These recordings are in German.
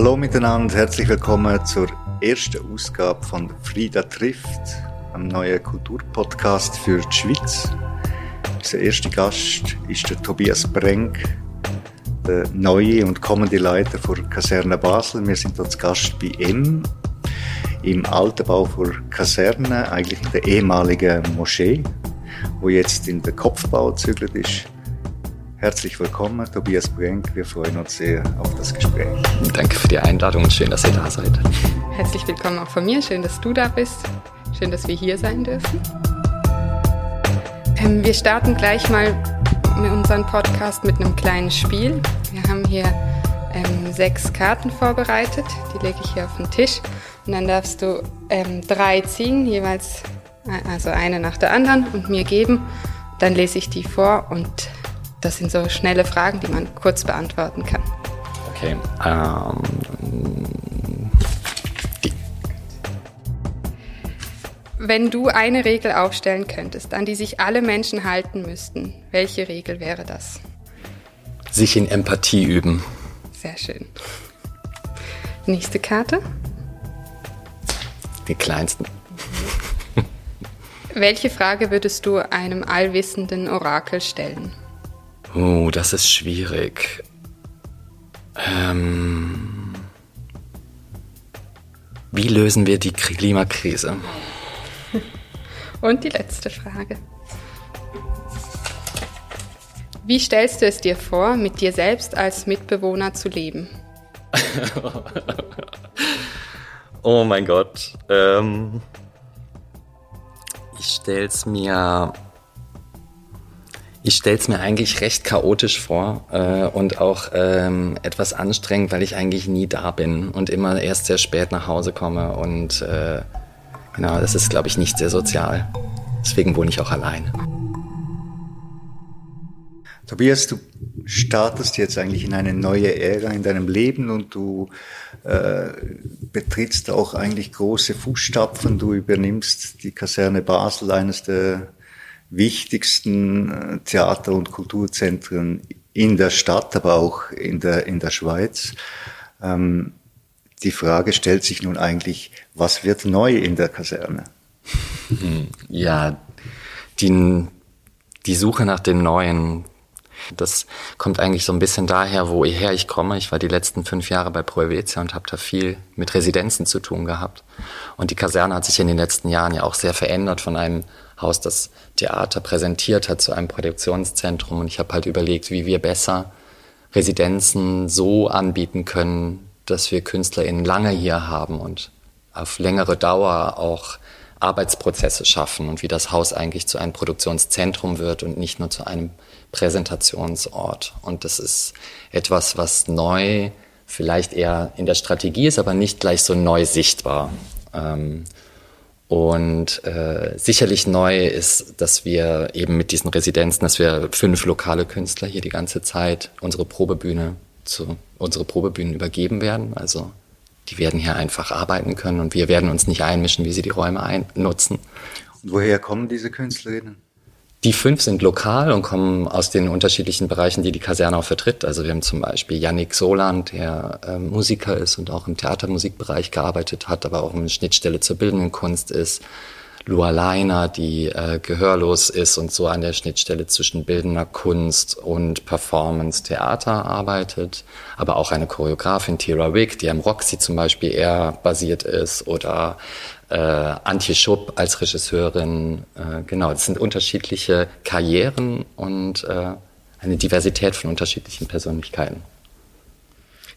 Hallo miteinander, herzlich willkommen zur ersten Ausgabe von Frieda trifft, einem neuen Kulturpodcast für die Schweiz. Unser erster Gast ist der Tobias Brenk, der neue und kommende Leiter der Kaserne Basel. Wir sind dort Gast bei ihm im alten Bau der Kaserne, eigentlich der ehemaligen Moschee, wo jetzt in den Kopfbau gezügelt ist. Herzlich willkommen, Tobias Brenk. Wir freuen uns sehr auf das Gespräch. Danke für die Einladung und schön, dass ihr da seid. Herzlich willkommen auch von mir. Schön, dass du da bist. Schön, dass wir hier sein dürfen. Ähm, wir starten gleich mal mit unserem Podcast mit einem kleinen Spiel. Wir haben hier ähm, sechs Karten vorbereitet. Die lege ich hier auf den Tisch. Und dann darfst du ähm, drei ziehen, jeweils äh, also eine nach der anderen und mir geben. Dann lese ich die vor und das sind so schnelle Fragen, die man kurz beantworten kann. Okay. Ähm, die. Wenn du eine Regel aufstellen könntest, an die sich alle Menschen halten müssten, welche Regel wäre das? Sich in Empathie üben. Sehr schön. Nächste Karte. Die kleinsten. Welche Frage würdest du einem allwissenden Orakel stellen? Oh, das ist schwierig. Ähm, wie lösen wir die Klimakrise? Und die letzte Frage. Wie stellst du es dir vor, mit dir selbst als Mitbewohner zu leben? oh mein Gott. Ähm, ich stell's mir ich stelle es mir eigentlich recht chaotisch vor äh, und auch ähm, etwas anstrengend, weil ich eigentlich nie da bin und immer erst sehr spät nach Hause komme. Und äh, genau, das ist, glaube ich, nicht sehr sozial. Deswegen wohne ich auch allein. Tobias, du startest jetzt eigentlich in eine neue Ära in deinem Leben und du äh, betrittst auch eigentlich große Fußstapfen. Du übernimmst die Kaserne Basel, eines der wichtigsten äh, Theater- und Kulturzentren in der Stadt, aber auch in der, in der Schweiz. Ähm, die Frage stellt sich nun eigentlich, was wird neu in der Kaserne? Ja, die, die Suche nach den Neuen, das kommt eigentlich so ein bisschen daher, woher ich komme. Ich war die letzten fünf Jahre bei Pro Helvetia und habe da viel mit Residenzen zu tun gehabt. Und die Kaserne hat sich in den letzten Jahren ja auch sehr verändert von einem Haus das Theater präsentiert hat zu einem Produktionszentrum. Und ich habe halt überlegt, wie wir besser Residenzen so anbieten können, dass wir KünstlerInnen lange hier haben und auf längere Dauer auch Arbeitsprozesse schaffen und wie das Haus eigentlich zu einem Produktionszentrum wird und nicht nur zu einem Präsentationsort. Und das ist etwas, was neu vielleicht eher in der Strategie ist, aber nicht gleich so neu sichtbar. Ähm, und äh, sicherlich neu ist, dass wir eben mit diesen Residenzen, dass wir fünf lokale Künstler hier die ganze Zeit unsere Probebühne zu unsere Probebühnen übergeben werden. Also die werden hier einfach arbeiten können und wir werden uns nicht einmischen, wie sie die Räume ein nutzen. Und woher kommen diese Künstlerinnen? Die fünf sind lokal und kommen aus den unterschiedlichen Bereichen, die die Kaserne auch vertritt. Also wir haben zum Beispiel Yannick Soland, der äh, Musiker ist und auch im Theatermusikbereich gearbeitet hat, aber auch eine Schnittstelle zur bildenden Kunst ist. Lua Leiner, die äh, gehörlos ist und so an der Schnittstelle zwischen bildender Kunst und Performance Theater arbeitet. Aber auch eine Choreografin, Tira Wick, die am Roxy zum Beispiel eher basiert ist oder äh, Antje Schupp als Regisseurin. Äh, genau, das sind unterschiedliche Karrieren und äh, eine Diversität von unterschiedlichen Persönlichkeiten.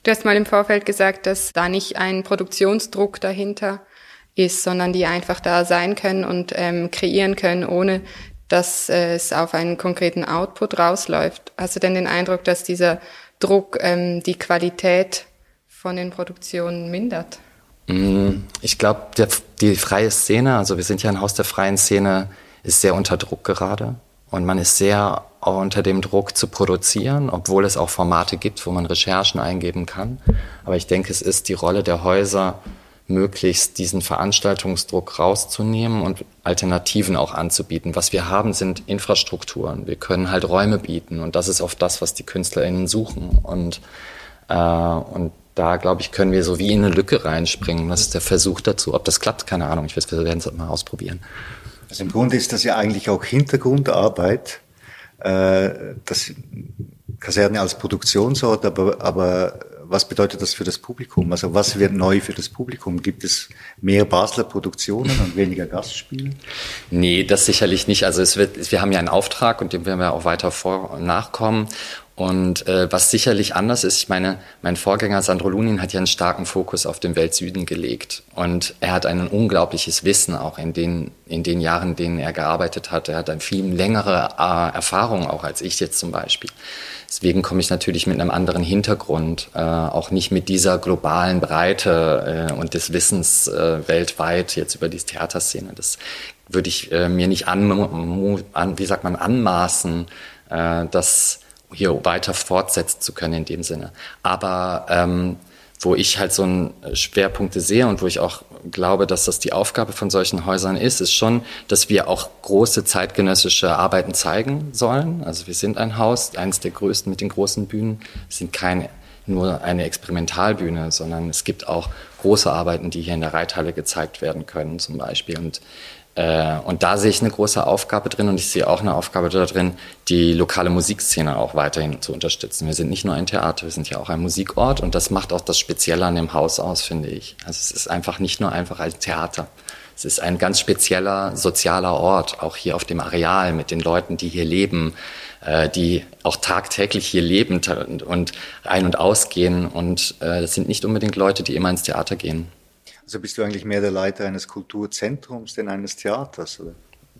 Du hast mal im Vorfeld gesagt, dass da nicht ein Produktionsdruck dahinter ist, sondern die einfach da sein können und ähm, kreieren können, ohne dass äh, es auf einen konkreten Output rausläuft. Hast du denn den Eindruck, dass dieser Druck ähm, die Qualität von den Produktionen mindert? Mm, ich glaube, die freie Szene, also wir sind ja ein Haus der freien Szene, ist sehr unter Druck gerade. Und man ist sehr unter dem Druck zu produzieren, obwohl es auch Formate gibt, wo man Recherchen eingeben kann. Aber ich denke, es ist die Rolle der Häuser, möglichst diesen Veranstaltungsdruck rauszunehmen und Alternativen auch anzubieten. Was wir haben, sind Infrastrukturen. Wir können halt Räume bieten und das ist oft das, was die KünstlerInnen suchen. Und, äh, und da, glaube ich, können wir so wie in eine Lücke reinspringen. Das ist der Versuch dazu. Ob das klappt, keine Ahnung. Ich weiß, wir werden es mal ausprobieren. Also im Grunde ist das ja eigentlich auch Hintergrundarbeit. Äh, das Kaserne als Produktionsort, aber, aber was bedeutet das für das Publikum? Also was wird neu für das Publikum? Gibt es mehr Basler Produktionen und weniger Gastspiele? Nee, das sicherlich nicht. Also es wird, wir haben ja einen Auftrag und dem werden wir auch weiter vor nachkommen. Und äh, was sicherlich anders ist, ich meine, mein Vorgänger Sandro Lunin hat ja einen starken Fokus auf den Weltsüden gelegt. Und er hat ein unglaubliches Wissen auch in den, in den Jahren, in denen er gearbeitet hat. Er hat eine viel längere äh, Erfahrung auch als ich jetzt zum Beispiel. Deswegen komme ich natürlich mit einem anderen Hintergrund, äh, auch nicht mit dieser globalen Breite äh, und des Wissens äh, weltweit jetzt über die Theaterszene. Das würde ich äh, mir nicht an, wie sagt man, anmaßen, äh, dass hier weiter fortsetzen zu können in dem Sinne. Aber ähm, wo ich halt so einen Schwerpunkte sehe und wo ich auch glaube, dass das die Aufgabe von solchen Häusern ist, ist schon, dass wir auch große zeitgenössische Arbeiten zeigen sollen. Also wir sind ein Haus, eines der größten mit den großen Bühnen, wir sind kein nur eine Experimentalbühne, sondern es gibt auch große Arbeiten, die hier in der Reithalle gezeigt werden können, zum Beispiel. Und äh, und da sehe ich eine große Aufgabe drin und ich sehe auch eine Aufgabe darin, die lokale Musikszene auch weiterhin zu unterstützen. Wir sind nicht nur ein Theater, wir sind ja auch ein Musikort und das macht auch das Spezielle an dem Haus aus, finde ich. Also es ist einfach nicht nur einfach ein Theater. Es ist ein ganz spezieller sozialer Ort, auch hier auf dem Areal mit den Leuten, die hier leben, äh, die auch tagtäglich hier leben und ein- und ausgehen. Und äh, das sind nicht unbedingt Leute, die immer ins Theater gehen. Also bist du eigentlich mehr der Leiter eines Kulturzentrums denn eines Theaters, oder?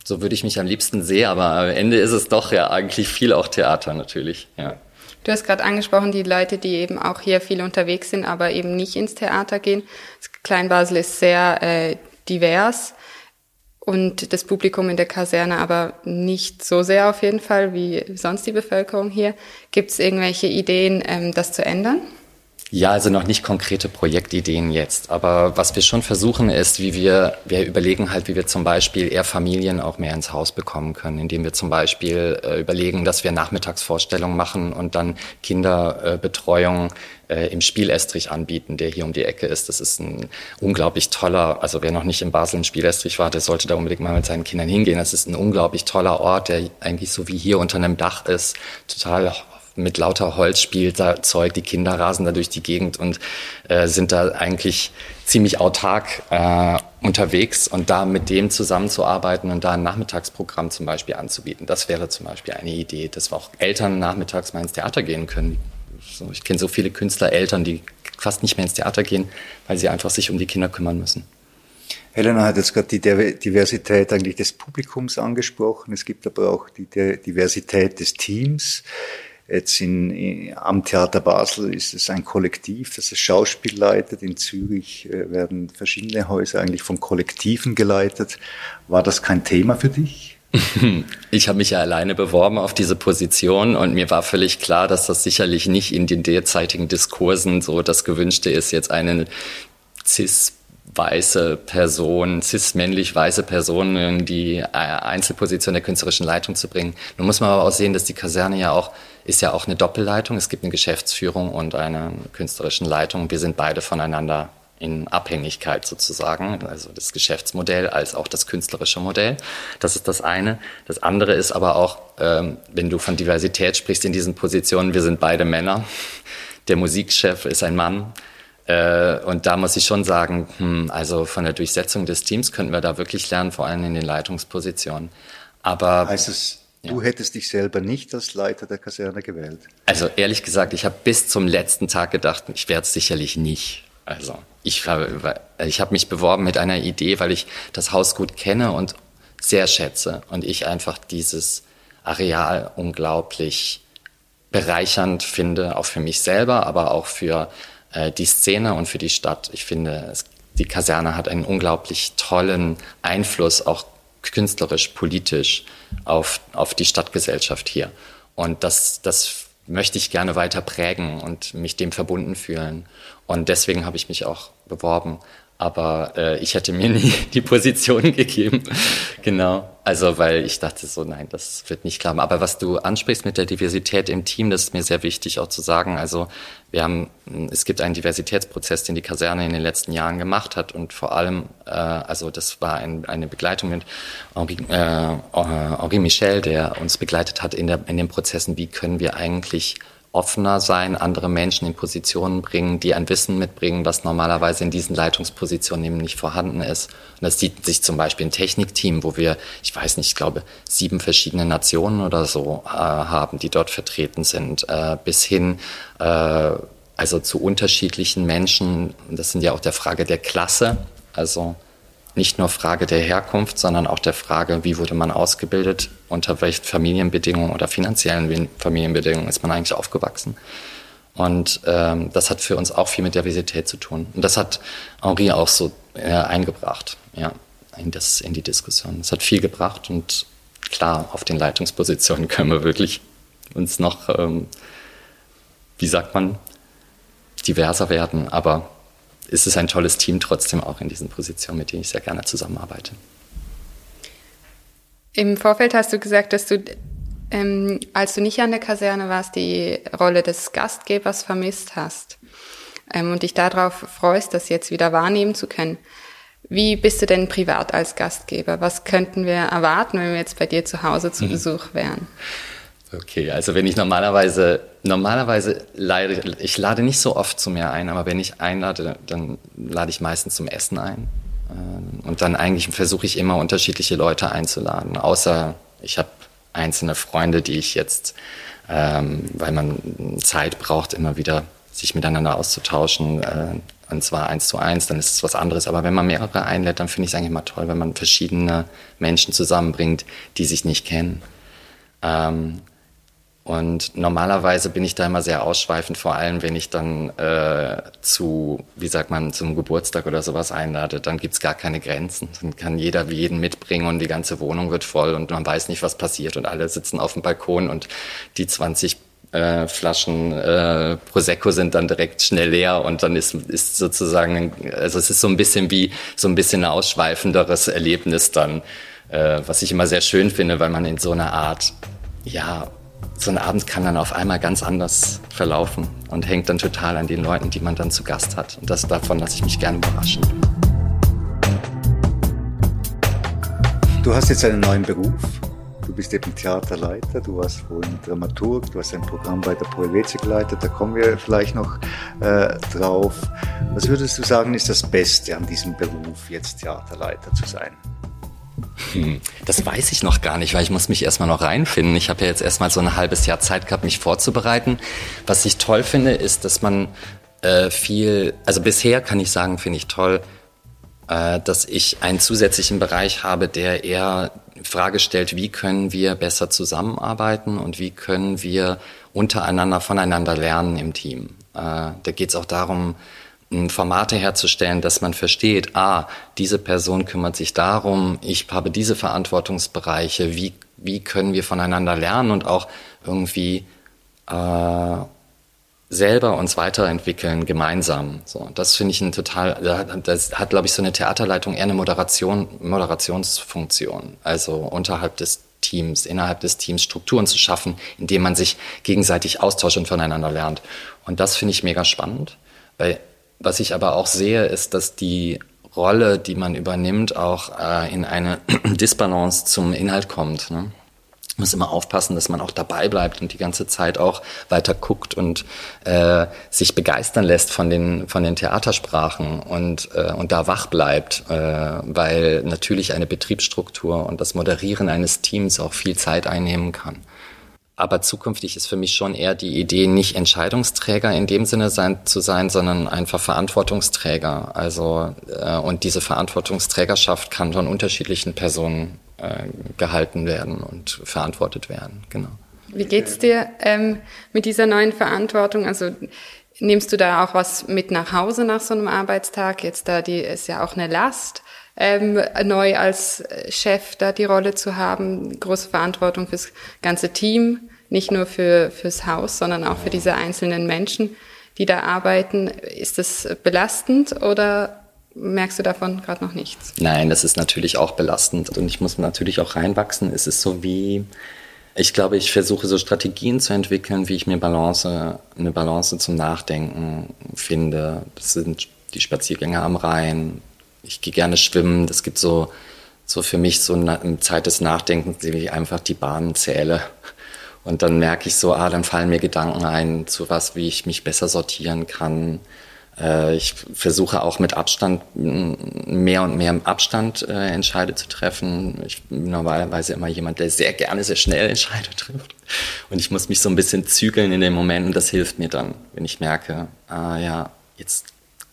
So würde ich mich am liebsten sehen, aber am Ende ist es doch ja eigentlich viel auch Theater natürlich, ja. Du hast gerade angesprochen, die Leute, die eben auch hier viel unterwegs sind, aber eben nicht ins Theater gehen. Kleinbasel ist sehr äh, divers und das Publikum in der Kaserne aber nicht so sehr auf jeden Fall wie sonst die Bevölkerung hier. Gibt es irgendwelche Ideen, ähm, das zu ändern? Ja, also noch nicht konkrete Projektideen jetzt. Aber was wir schon versuchen ist, wie wir, wir überlegen halt, wie wir zum Beispiel eher Familien auch mehr ins Haus bekommen können, indem wir zum Beispiel äh, überlegen, dass wir Nachmittagsvorstellungen machen und dann Kinderbetreuung äh, im Spielestrich anbieten, der hier um die Ecke ist. Das ist ein unglaublich toller, also wer noch nicht in Basel im Spielestrich war, der sollte da unbedingt mal mit seinen Kindern hingehen. Das ist ein unglaublich toller Ort, der eigentlich so wie hier unter einem Dach ist, total mit lauter Holzspielzeug. Die Kinder rasen da durch die Gegend und äh, sind da eigentlich ziemlich autark äh, unterwegs und da mit dem zusammenzuarbeiten und da ein Nachmittagsprogramm zum Beispiel anzubieten. Das wäre zum Beispiel eine Idee, dass wir auch Eltern nachmittags mal ins Theater gehen können. So, ich kenne so viele Künstler, Eltern, die fast nicht mehr ins Theater gehen, weil sie einfach sich um die Kinder kümmern müssen. Helena hat jetzt gerade die Diversität eigentlich des Publikums angesprochen. Es gibt aber auch die Diversität des Teams. Jetzt in, am Theater Basel ist es ein Kollektiv, das das Schauspiel leitet. In Zürich äh, werden verschiedene Häuser eigentlich von Kollektiven geleitet. War das kein Thema für dich? Ich habe mich ja alleine beworben auf diese Position und mir war völlig klar, dass das sicherlich nicht in den derzeitigen Diskursen so das Gewünschte ist, jetzt einen cis weiße Person, cis-männlich weiße Person in die äh, Einzelposition der künstlerischen Leitung zu bringen. Nun muss man aber auch sehen, dass die Kaserne ja auch, ist ja auch eine Doppelleitung. Es gibt eine Geschäftsführung und eine künstlerischen Leitung. Wir sind beide voneinander in Abhängigkeit sozusagen, also das Geschäftsmodell als auch das künstlerische Modell. Das ist das eine. Das andere ist aber auch, ähm, wenn du von Diversität sprichst in diesen Positionen, wir sind beide Männer. Der Musikchef ist ein Mann äh, und da muss ich schon sagen, hm, also von der Durchsetzung des Teams könnten wir da wirklich lernen, vor allem in den Leitungspositionen. Aber heißt es, ja. du hättest dich selber nicht als Leiter der Kaserne gewählt? Also ehrlich gesagt, ich habe bis zum letzten Tag gedacht, ich werde es sicherlich nicht. Also ich habe ich hab mich beworben mit einer Idee, weil ich das Haus gut kenne und sehr schätze und ich einfach dieses Areal unglaublich bereichernd finde, auch für mich selber, aber auch für äh, die Szene und für die Stadt. Ich finde, es, die Kaserne hat einen unglaublich tollen Einfluss, auch künstlerisch, politisch, auf, auf die Stadtgesellschaft hier. Und das, das möchte ich gerne weiter prägen und mich dem verbunden fühlen. Und deswegen habe ich mich auch beworben. Aber äh, ich hätte mir nie die Position gegeben. genau. Also, weil ich dachte so, nein, das wird nicht klappen. Aber was du ansprichst mit der Diversität im Team, das ist mir sehr wichtig auch zu sagen. Also, wir haben, es gibt einen Diversitätsprozess, den die Kaserne in den letzten Jahren gemacht hat und vor allem, äh, also das war ein, eine Begleitung mit Henri, äh, Henri Michel, der uns begleitet hat in, der, in den Prozessen, wie können wir eigentlich offener sein, andere Menschen in Positionen bringen, die ein Wissen mitbringen, was normalerweise in diesen Leitungspositionen eben nicht vorhanden ist. Und das sieht sich zum Beispiel im Technikteam, wo wir, ich weiß nicht, ich glaube, sieben verschiedene Nationen oder so äh, haben, die dort vertreten sind, äh, bis hin äh, also zu unterschiedlichen Menschen. Das sind ja auch der Frage der Klasse. Also nicht nur Frage der Herkunft, sondern auch der Frage, wie wurde man ausgebildet, unter welchen Familienbedingungen oder finanziellen Familienbedingungen ist man eigentlich aufgewachsen. Und ähm, das hat für uns auch viel mit Diversität zu tun. Und das hat Henri auch so äh, eingebracht, ja, in, das, in die Diskussion. Das hat viel gebracht und klar, auf den Leitungspositionen können wir wirklich uns noch, ähm, wie sagt man, diverser werden. Aber ist es ein tolles Team trotzdem auch in diesen Positionen, mit denen ich sehr gerne zusammenarbeite. Im Vorfeld hast du gesagt, dass du, ähm, als du nicht an der Kaserne warst, die Rolle des Gastgebers vermisst hast ähm, und dich darauf freust, das jetzt wieder wahrnehmen zu können. Wie bist du denn privat als Gastgeber? Was könnten wir erwarten, wenn wir jetzt bei dir zu Hause zu mhm. Besuch wären? Okay, also wenn ich normalerweise, normalerweise lade, ich lade nicht so oft zu mir ein, aber wenn ich einlade, dann lade ich meistens zum Essen ein. Ähm, und dann eigentlich versuche ich immer unterschiedliche Leute einzuladen, außer ich habe einzelne Freunde, die ich jetzt, ähm, weil man Zeit braucht, immer wieder sich miteinander auszutauschen, äh, und zwar eins zu eins, dann ist es was anderes. Aber wenn man mehrere einlädt, dann finde ich es eigentlich immer toll, wenn man verschiedene Menschen zusammenbringt, die sich nicht kennen. Ähm, und normalerweise bin ich da immer sehr ausschweifend, vor allem wenn ich dann äh, zu, wie sagt man, zum Geburtstag oder sowas einlade, dann gibt's gar keine Grenzen. Dann kann jeder wie jeden mitbringen und die ganze Wohnung wird voll und man weiß nicht, was passiert und alle sitzen auf dem Balkon und die 20 äh, Flaschen äh, Prosecco sind dann direkt schnell leer und dann ist, ist sozusagen, also es ist so ein bisschen wie so ein bisschen ein ausschweifenderes Erlebnis dann, äh, was ich immer sehr schön finde, weil man in so einer Art, ja, so ein Abend kann dann auf einmal ganz anders verlaufen und hängt dann total an den Leuten, die man dann zu Gast hat. Und das davon lasse ich mich gerne überraschen. Du hast jetzt einen neuen Beruf. Du bist eben Theaterleiter, du warst vorhin Dramaturg, du hast ein Programm bei der Poevetia geleitet, da kommen wir vielleicht noch äh, drauf. Was würdest du sagen, ist das Beste an diesem Beruf, jetzt Theaterleiter zu sein? Hm, das weiß ich noch gar nicht, weil ich muss mich erstmal noch reinfinden. Ich habe ja jetzt erstmal so ein halbes Jahr Zeit gehabt, mich vorzubereiten. Was ich toll finde, ist, dass man äh, viel, also bisher kann ich sagen, finde ich toll, äh, dass ich einen zusätzlichen Bereich habe, der eher Frage stellt, wie können wir besser zusammenarbeiten und wie können wir untereinander voneinander lernen im Team. Äh, da geht es auch darum, Formate herzustellen, dass man versteht, ah, diese Person kümmert sich darum, ich habe diese Verantwortungsbereiche, wie, wie können wir voneinander lernen und auch irgendwie äh, selber uns weiterentwickeln gemeinsam. So, das finde ich ein total, das hat, glaube ich, so eine Theaterleitung eher eine Moderation, Moderationsfunktion. Also unterhalb des Teams, innerhalb des Teams Strukturen zu schaffen, indem man sich gegenseitig austauscht und voneinander lernt. Und das finde ich mega spannend, weil was ich aber auch sehe, ist, dass die Rolle, die man übernimmt, auch äh, in eine Disbalance zum Inhalt kommt. Ne? muss immer aufpassen, dass man auch dabei bleibt und die ganze Zeit auch weiter guckt und äh, sich begeistern lässt von den von den Theatersprachen und äh, und da wach bleibt, äh, weil natürlich eine Betriebsstruktur und das Moderieren eines Teams auch viel Zeit einnehmen kann. Aber zukünftig ist für mich schon eher die Idee, nicht Entscheidungsträger in dem Sinne sein, zu sein, sondern einfach Verantwortungsträger. Also äh, und diese Verantwortungsträgerschaft kann von unterschiedlichen Personen äh, gehalten werden und verantwortet werden. Genau. Wie geht's dir ähm, mit dieser neuen Verantwortung? Also nimmst du da auch was mit nach Hause nach so einem Arbeitstag? Jetzt da die ist ja auch eine Last. Ähm, neu als Chef da die Rolle zu haben, große Verantwortung fürs ganze Team nicht nur für, fürs Haus, sondern auch für diese einzelnen Menschen, die da arbeiten. Ist das belastend oder merkst du davon gerade noch nichts? Nein, das ist natürlich auch belastend und ich muss natürlich auch reinwachsen. Es ist so wie, ich glaube, ich versuche so Strategien zu entwickeln, wie ich mir Balance, eine Balance zum Nachdenken finde. Das sind die Spaziergänge am Rhein. Ich gehe gerne schwimmen. Das gibt so, so für mich so eine Zeit des Nachdenkens, wie ich einfach die Bahnen zähle. Und dann merke ich so, ah, dann fallen mir Gedanken ein zu was, wie ich mich besser sortieren kann. Äh, ich versuche auch mit Abstand, mehr und mehr im Abstand äh, Entscheide zu treffen. Ich bin normalerweise immer jemand, der sehr gerne sehr schnell Entscheide trifft. Und ich muss mich so ein bisschen zügeln in dem Moment und das hilft mir dann, wenn ich merke, ah ja, jetzt,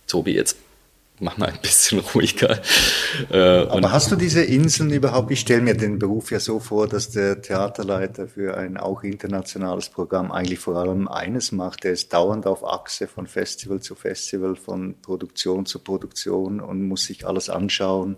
Tobi, jetzt mach mal ein bisschen ruhiger. Äh, Aber hast du diese Inseln überhaupt? Ich stelle mir den Beruf ja so vor, dass der Theaterleiter für ein auch internationales Programm eigentlich vor allem eines macht. Der ist dauernd auf Achse von Festival zu Festival, von Produktion zu Produktion und muss sich alles anschauen,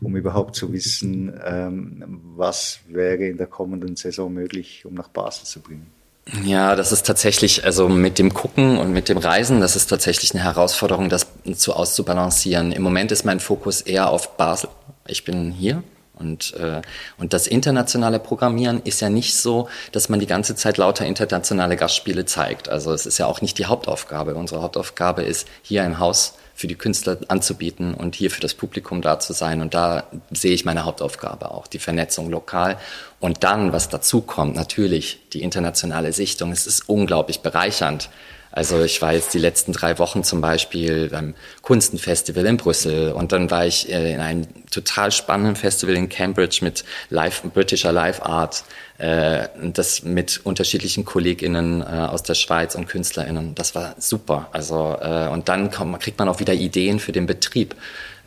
um überhaupt zu wissen, ähm, was wäre in der kommenden Saison möglich, um nach Basel zu bringen. Ja, das ist tatsächlich, also mit dem Gucken und mit dem Reisen, das ist tatsächlich eine Herausforderung, das zu auszubalancieren. Im Moment ist mein Fokus eher auf Basel. Ich bin hier und, äh, und das internationale Programmieren ist ja nicht so, dass man die ganze Zeit lauter internationale Gastspiele zeigt. Also es ist ja auch nicht die Hauptaufgabe. Unsere Hauptaufgabe ist, hier im Haus für die Künstler anzubieten und hier für das Publikum da zu sein. Und da sehe ich meine Hauptaufgabe auch, die Vernetzung lokal. Und dann, was dazu kommt, natürlich die internationale Sichtung. Es ist unglaublich bereichernd, also ich war jetzt die letzten drei Wochen zum Beispiel beim Kunstenfestival in Brüssel und dann war ich äh, in einem total spannenden Festival in Cambridge mit Live, britischer Live Art, äh, das mit unterschiedlichen KollegInnen äh, aus der Schweiz und KünstlerInnen. Das war super. Also äh, und dann kommt, kriegt man auch wieder Ideen für den Betrieb.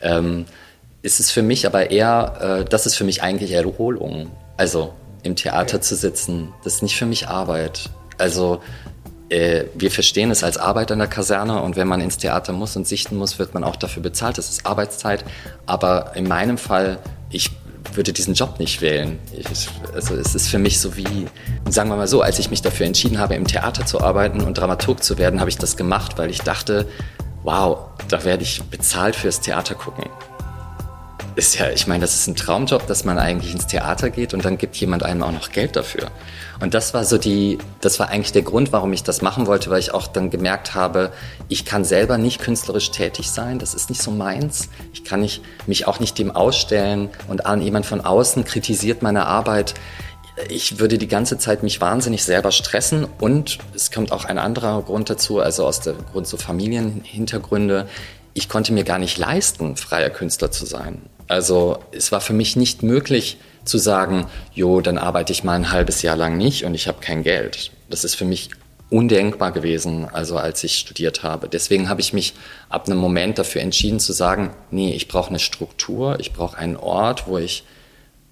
Ähm, ist es für mich aber eher, äh, das ist für mich eigentlich Erholung. Also im Theater zu sitzen, das ist nicht für mich Arbeit. Also äh, wir verstehen es als Arbeit an der Kaserne und wenn man ins Theater muss und sichten muss, wird man auch dafür bezahlt. Das ist Arbeitszeit. Aber in meinem Fall, ich würde diesen Job nicht wählen. Ich, also es ist für mich so wie, sagen wir mal so, als ich mich dafür entschieden habe, im Theater zu arbeiten und Dramaturg zu werden, habe ich das gemacht, weil ich dachte, wow, da werde ich bezahlt fürs Theater gucken ist ja, ich meine, das ist ein Traumjob, dass man eigentlich ins Theater geht und dann gibt jemand einem auch noch Geld dafür. Und das war so die, das war eigentlich der Grund, warum ich das machen wollte, weil ich auch dann gemerkt habe, ich kann selber nicht künstlerisch tätig sein, das ist nicht so meins. Ich kann nicht, mich auch nicht dem ausstellen und an jemand von außen kritisiert meine Arbeit. Ich würde die ganze Zeit mich wahnsinnig selber stressen und es kommt auch ein anderer Grund dazu, also aus der Grund so Familienhintergründe. Ich konnte mir gar nicht leisten, freier Künstler zu sein. Also es war für mich nicht möglich zu sagen, jo, dann arbeite ich mal ein halbes Jahr lang nicht und ich habe kein Geld. Das ist für mich undenkbar gewesen, also als ich studiert habe. Deswegen habe ich mich ab einem Moment dafür entschieden zu sagen, nee, ich brauche eine Struktur, ich brauche einen Ort, wo ich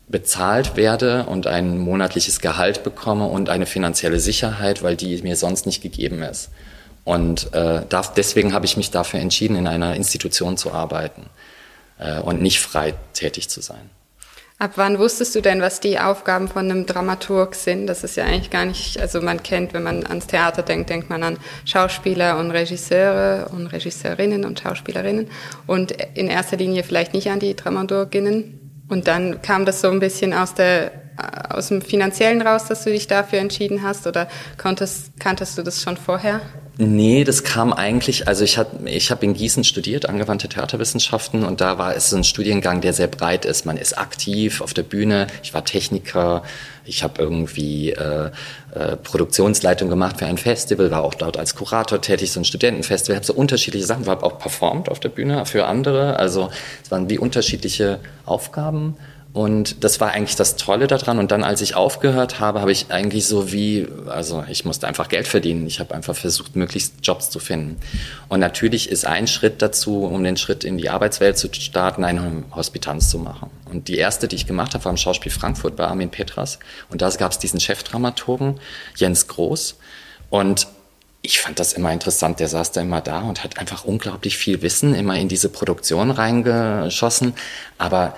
bezahlt werde und ein monatliches Gehalt bekomme und eine finanzielle Sicherheit, weil die mir sonst nicht gegeben ist. Und äh, darf, deswegen habe ich mich dafür entschieden, in einer Institution zu arbeiten äh, und nicht frei tätig zu sein. Ab wann wusstest du denn, was die Aufgaben von einem Dramaturg sind? Das ist ja eigentlich gar nicht, also man kennt, wenn man ans Theater denkt, denkt man an Schauspieler und Regisseure und Regisseurinnen und Schauspielerinnen und in erster Linie vielleicht nicht an die Dramaturginnen. Und dann kam das so ein bisschen aus der aus dem Finanziellen raus, dass du dich dafür entschieden hast oder konntest, kanntest du das schon vorher? Nee, das kam eigentlich, also ich, hat, ich habe in Gießen studiert, angewandte Theaterwissenschaften und da war es so ein Studiengang, der sehr breit ist. Man ist aktiv auf der Bühne, ich war Techniker, ich habe irgendwie äh, äh, Produktionsleitung gemacht für ein Festival, war auch dort als Kurator tätig, so ein Studentenfestival, habe so unterschiedliche Sachen, habe auch performt auf der Bühne für andere, also es waren wie unterschiedliche Aufgaben und das war eigentlich das Tolle daran. Und dann, als ich aufgehört habe, habe ich eigentlich so wie, also ich musste einfach Geld verdienen. Ich habe einfach versucht, möglichst Jobs zu finden. Und natürlich ist ein Schritt dazu, um den Schritt in die Arbeitswelt zu starten, eine Hospitanz zu machen. Und die erste, die ich gemacht habe, war im Schauspiel Frankfurt bei Armin Petras. Und da gab es diesen Chefdramaturgen, Jens Groß. Und ich fand das immer interessant. Der saß da immer da und hat einfach unglaublich viel Wissen immer in diese Produktion reingeschossen. Aber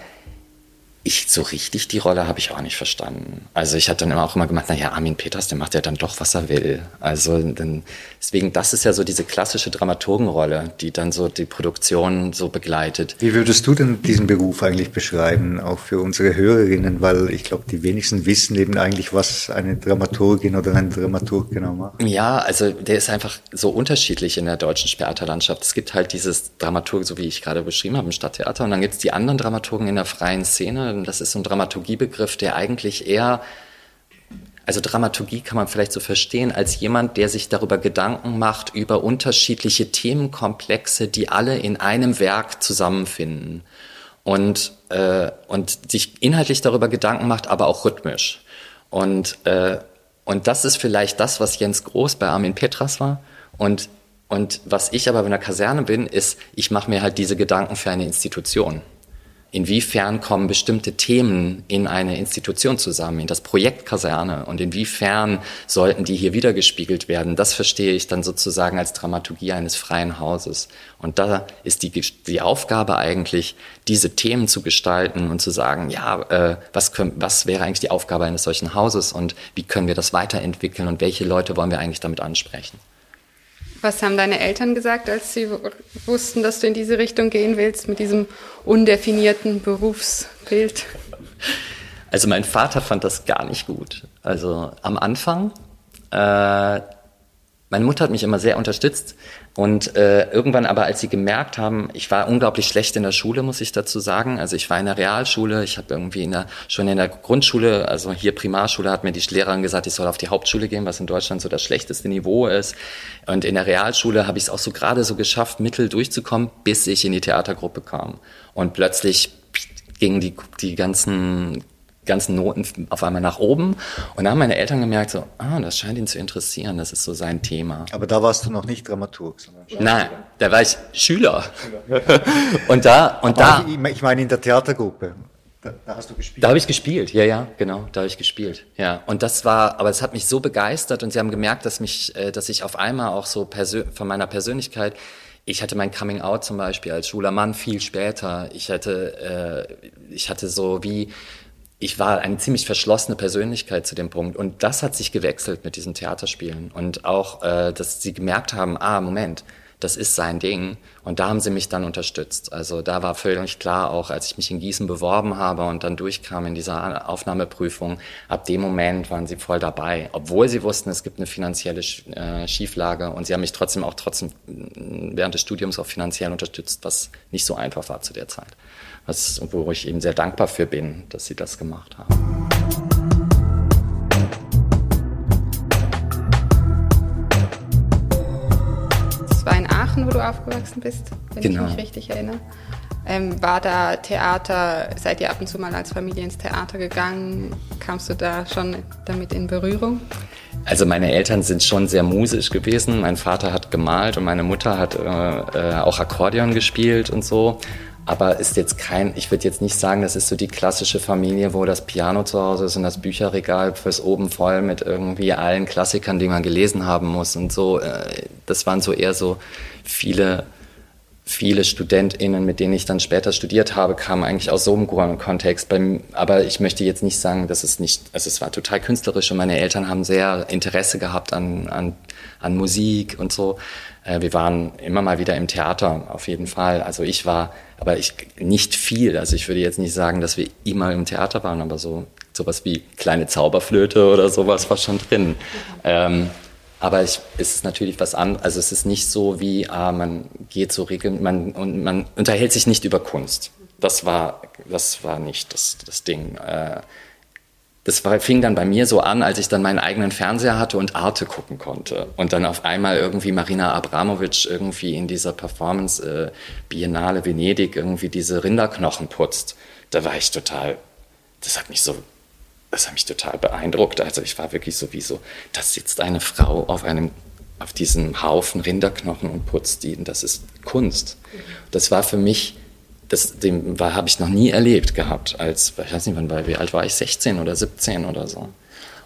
ich so richtig die Rolle habe ich auch nicht verstanden. Also ich hatte dann immer auch immer gemacht, naja, Armin Peters, der macht ja dann doch, was er will. Also dann, deswegen, das ist ja so diese klassische Dramaturgenrolle, die dann so die Produktion so begleitet. Wie würdest du denn diesen Beruf eigentlich beschreiben, auch für unsere Hörerinnen? Weil ich glaube, die wenigsten wissen eben eigentlich, was eine Dramaturgin oder ein Dramaturg genau macht. Ja, also der ist einfach so unterschiedlich in der deutschen Theaterlandschaft. Es gibt halt dieses Dramaturg, so wie ich gerade beschrieben habe, im Stadttheater, und dann gibt es die anderen Dramaturgen in der freien Szene das ist so ein Dramaturgiebegriff, der eigentlich eher, also Dramaturgie kann man vielleicht so verstehen als jemand, der sich darüber Gedanken macht, über unterschiedliche Themenkomplexe, die alle in einem Werk zusammenfinden. Und, äh, und sich inhaltlich darüber Gedanken macht, aber auch rhythmisch. Und, äh, und das ist vielleicht das, was Jens Groß bei Armin Petras war. Und, und was ich aber in der Kaserne bin, ist, ich mache mir halt diese Gedanken für eine Institution. Inwiefern kommen bestimmte Themen in eine Institution zusammen, in das Projekt Kaserne und inwiefern sollten die hier wiedergespiegelt werden? Das verstehe ich dann sozusagen als Dramaturgie eines freien Hauses. Und da ist die, die Aufgabe eigentlich, diese Themen zu gestalten und zu sagen, ja, äh, was, können, was wäre eigentlich die Aufgabe eines solchen Hauses und wie können wir das weiterentwickeln und welche Leute wollen wir eigentlich damit ansprechen? Was haben deine Eltern gesagt, als sie wussten, dass du in diese Richtung gehen willst, mit diesem undefinierten Berufsbild? Also mein Vater fand das gar nicht gut. Also am Anfang, äh, meine Mutter hat mich immer sehr unterstützt und äh, irgendwann aber, als sie gemerkt haben, ich war unglaublich schlecht in der Schule, muss ich dazu sagen. Also ich war in der Realschule, ich habe irgendwie in der, schon in der Grundschule, also hier Primarschule, hat mir die Lehrerin gesagt, ich soll auf die Hauptschule gehen, was in Deutschland so das schlechteste Niveau ist. Und in der Realschule habe ich es auch so gerade so geschafft, mittel durchzukommen, bis ich in die Theatergruppe kam. Und plötzlich gingen die, die ganzen ganzen Noten auf einmal nach oben. Und da haben meine Eltern gemerkt, so, ah, das scheint ihn zu interessieren, das ist so sein Thema. Aber da warst du noch nicht Dramaturg, sondern Nein, da war ich Schüler. Schüler. und da, und Aber da. Ich, ich meine in der Theatergruppe. Da, da, hast du gespielt? Da habe ich gespielt, ja, ja, genau, da habe ich gespielt, ja. Und das war, aber es hat mich so begeistert und sie haben gemerkt, dass mich, äh, dass ich auf einmal auch so von meiner Persönlichkeit ich hatte mein Coming Out zum Beispiel als schwuler Mann viel später. Ich hatte, äh, ich hatte so wie ich war eine ziemlich verschlossene Persönlichkeit zu dem Punkt. Und das hat sich gewechselt mit diesen Theaterspielen. Und auch, äh, dass sie gemerkt haben, ah, Moment, das ist sein Ding. Und da haben sie mich dann unterstützt. Also da war völlig klar, auch als ich mich in Gießen beworben habe und dann durchkam in dieser Aufnahmeprüfung, ab dem Moment waren sie voll dabei. Obwohl sie wussten, es gibt eine finanzielle äh, Schieflage. Und sie haben mich trotzdem auch trotzdem während des Studiums auch finanziell unterstützt, was nicht so einfach war zu der Zeit was, wo ich eben sehr dankbar für bin, dass sie das gemacht haben. Das war in Aachen, wo du aufgewachsen bist, wenn genau. ich mich richtig erinnere. Ähm, war da Theater, seid ihr ab und zu mal als Familie ins Theater gegangen? Kamst du da schon damit in Berührung? Also meine Eltern sind schon sehr musisch gewesen. Mein Vater hat gemalt und meine Mutter hat äh, äh auch Akkordeon gespielt und so aber ist jetzt kein, ich würde jetzt nicht sagen, das ist so die klassische Familie, wo das Piano zu Hause ist und das Bücherregal fürs oben voll mit irgendwie allen Klassikern, die man gelesen haben muss und so. Äh, das waren so eher so viele, viele StudentInnen, mit denen ich dann später studiert habe, kamen eigentlich aus so einem Kontext. Aber ich möchte jetzt nicht sagen, dass es nicht, also es war total künstlerisch und meine Eltern haben sehr Interesse gehabt an, an, an Musik und so. Äh, wir waren immer mal wieder im Theater, auf jeden Fall. Also ich war, aber ich nicht viel. Also ich würde jetzt nicht sagen, dass wir immer im Theater waren, aber so sowas wie kleine Zauberflöte oder sowas war schon drin. Ähm, aber ich, es ist natürlich was anderes. Also es ist nicht so wie, ah, man geht so regeln, man, und man unterhält sich nicht über Kunst. Das war, das war nicht das, das Ding. Äh, das war, fing dann bei mir so an, als ich dann meinen eigenen Fernseher hatte und Arte gucken konnte. Und dann auf einmal irgendwie Marina Abramovic irgendwie in dieser Performance äh, Biennale Venedig irgendwie diese Rinderknochen putzt. Da war ich total, das hat mich so, das hat mich total beeindruckt. Also ich war wirklich sowieso, da sitzt eine Frau auf einem, auf diesem Haufen Rinderknochen und putzt die. Und das ist Kunst. Das war für mich das habe ich noch nie erlebt gehabt. Als, ich weiß nicht, wann war, wie alt war ich? 16 oder 17 oder so.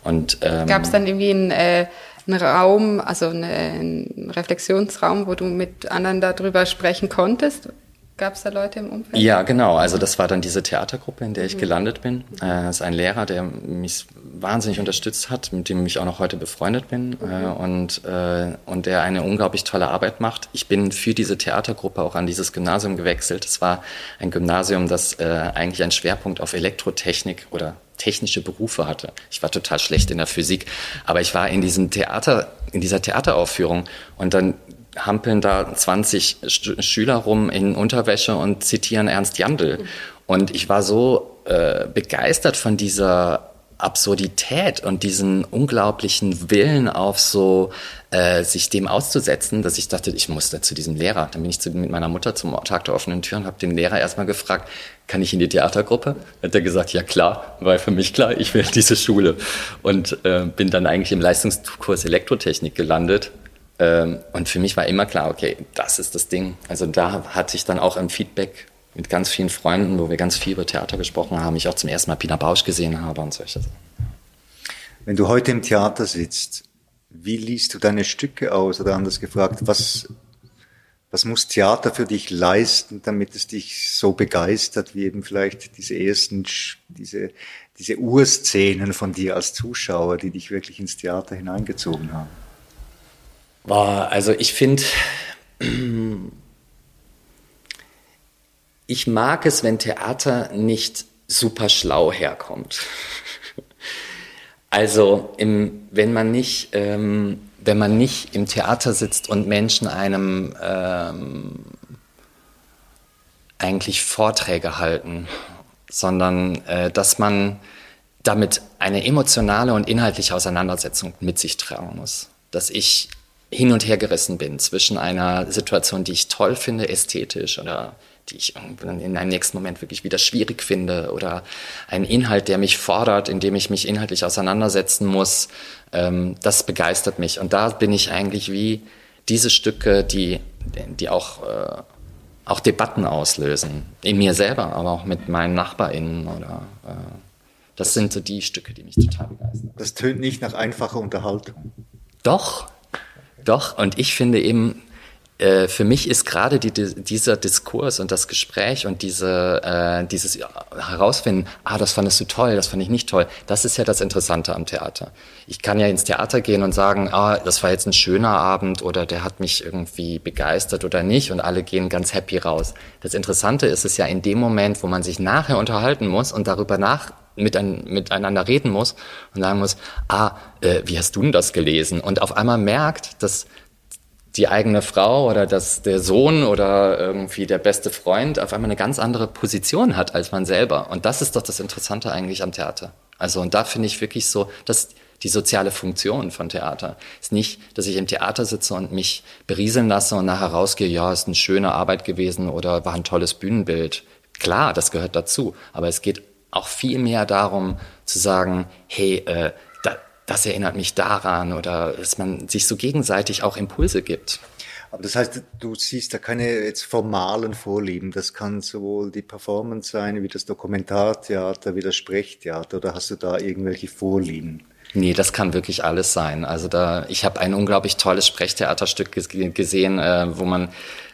Und ähm, gab es dann irgendwie einen, äh, einen Raum, also eine, einen Reflexionsraum, wo du mit anderen darüber sprechen konntest? Gab es da Leute im Umfeld? Ja, genau. Also das war dann diese Theatergruppe, in der ich mhm. gelandet bin. Äh, das ist ein Lehrer, der mich wahnsinnig unterstützt hat, mit dem ich auch noch heute befreundet bin mhm. äh, und, äh, und der eine unglaublich tolle Arbeit macht. Ich bin für diese Theatergruppe auch an dieses Gymnasium gewechselt. Es war ein Gymnasium, das äh, eigentlich einen Schwerpunkt auf Elektrotechnik oder technische Berufe hatte. Ich war total schlecht in der Physik, aber ich war in diesem Theater, in dieser Theateraufführung und dann hampeln da 20 St Schüler rum in Unterwäsche und zitieren Ernst Jandl. Und ich war so äh, begeistert von dieser Absurdität und diesen unglaublichen Willen auf so äh, sich dem auszusetzen, dass ich dachte, ich muss da zu diesem Lehrer. Dann bin ich zu, mit meiner Mutter zum Tag der offenen Tür und habe den Lehrer erstmal gefragt, kann ich in die Theatergruppe? Hat er gesagt, ja klar, war für mich klar, ich will diese Schule. Und äh, bin dann eigentlich im Leistungskurs Elektrotechnik gelandet und für mich war immer klar, okay, das ist das Ding. Also da hatte ich dann auch ein Feedback mit ganz vielen Freunden, wo wir ganz viel über Theater gesprochen haben, ich auch zum ersten Mal Pina Bausch gesehen habe und solche Sachen. Wenn du heute im Theater sitzt, wie liest du deine Stücke aus? Oder anders gefragt, was, was muss Theater für dich leisten, damit es dich so begeistert, wie eben vielleicht diese ersten, diese, diese Urszenen von dir als Zuschauer, die dich wirklich ins Theater hineingezogen haben? Boah, also ich finde, ich mag es, wenn Theater nicht super schlau herkommt. Also im, wenn man nicht, ähm, wenn man nicht im Theater sitzt und Menschen einem ähm, eigentlich Vorträge halten, sondern äh, dass man damit eine emotionale und inhaltliche Auseinandersetzung mit sich tragen muss. Dass ich hin und her gerissen bin zwischen einer Situation, die ich toll finde, ästhetisch oder die ich in einem nächsten Moment wirklich wieder schwierig finde oder ein Inhalt, der mich fordert, in dem ich mich inhaltlich auseinandersetzen muss, ähm, das begeistert mich. Und da bin ich eigentlich wie diese Stücke, die, die auch, äh, auch Debatten auslösen, in mir selber, aber auch mit meinen NachbarInnen oder äh, das sind so die Stücke, die mich total begeistern. Das tönt nicht nach einfacher Unterhaltung. Doch, doch, und ich finde eben, äh, für mich ist gerade die, dieser Diskurs und das Gespräch und diese, äh, dieses Herausfinden, ah, das fandest du toll, das fand ich nicht toll, das ist ja das Interessante am Theater. Ich kann ja ins Theater gehen und sagen, ah, das war jetzt ein schöner Abend oder der hat mich irgendwie begeistert oder nicht und alle gehen ganz happy raus. Das Interessante ist es ja in dem Moment, wo man sich nachher unterhalten muss und darüber nach mit ein, miteinander reden muss und sagen muss, ah, äh, wie hast du denn das gelesen? Und auf einmal merkt, dass die eigene Frau oder dass der Sohn oder irgendwie der beste Freund auf einmal eine ganz andere Position hat als man selber. Und das ist doch das Interessante eigentlich am Theater. Also und da finde ich wirklich so, dass die soziale Funktion von Theater ist nicht, dass ich im Theater sitze und mich berieseln lasse und nachher rausgehe, ja, ist eine schöne Arbeit gewesen oder war ein tolles Bühnenbild. Klar, das gehört dazu. Aber es geht auch viel mehr darum zu sagen, hey, äh, da, das erinnert mich daran oder dass man sich so gegenseitig auch Impulse gibt. Aber das heißt, du siehst da keine jetzt formalen Vorlieben. Das kann sowohl die Performance sein, wie das Dokumentartheater, wie das Sprechtheater. Oder hast du da irgendwelche Vorlieben? Nee, das kann wirklich alles sein. Also da, ich habe ein unglaublich tolles Sprechtheaterstück gesehen, äh, wo man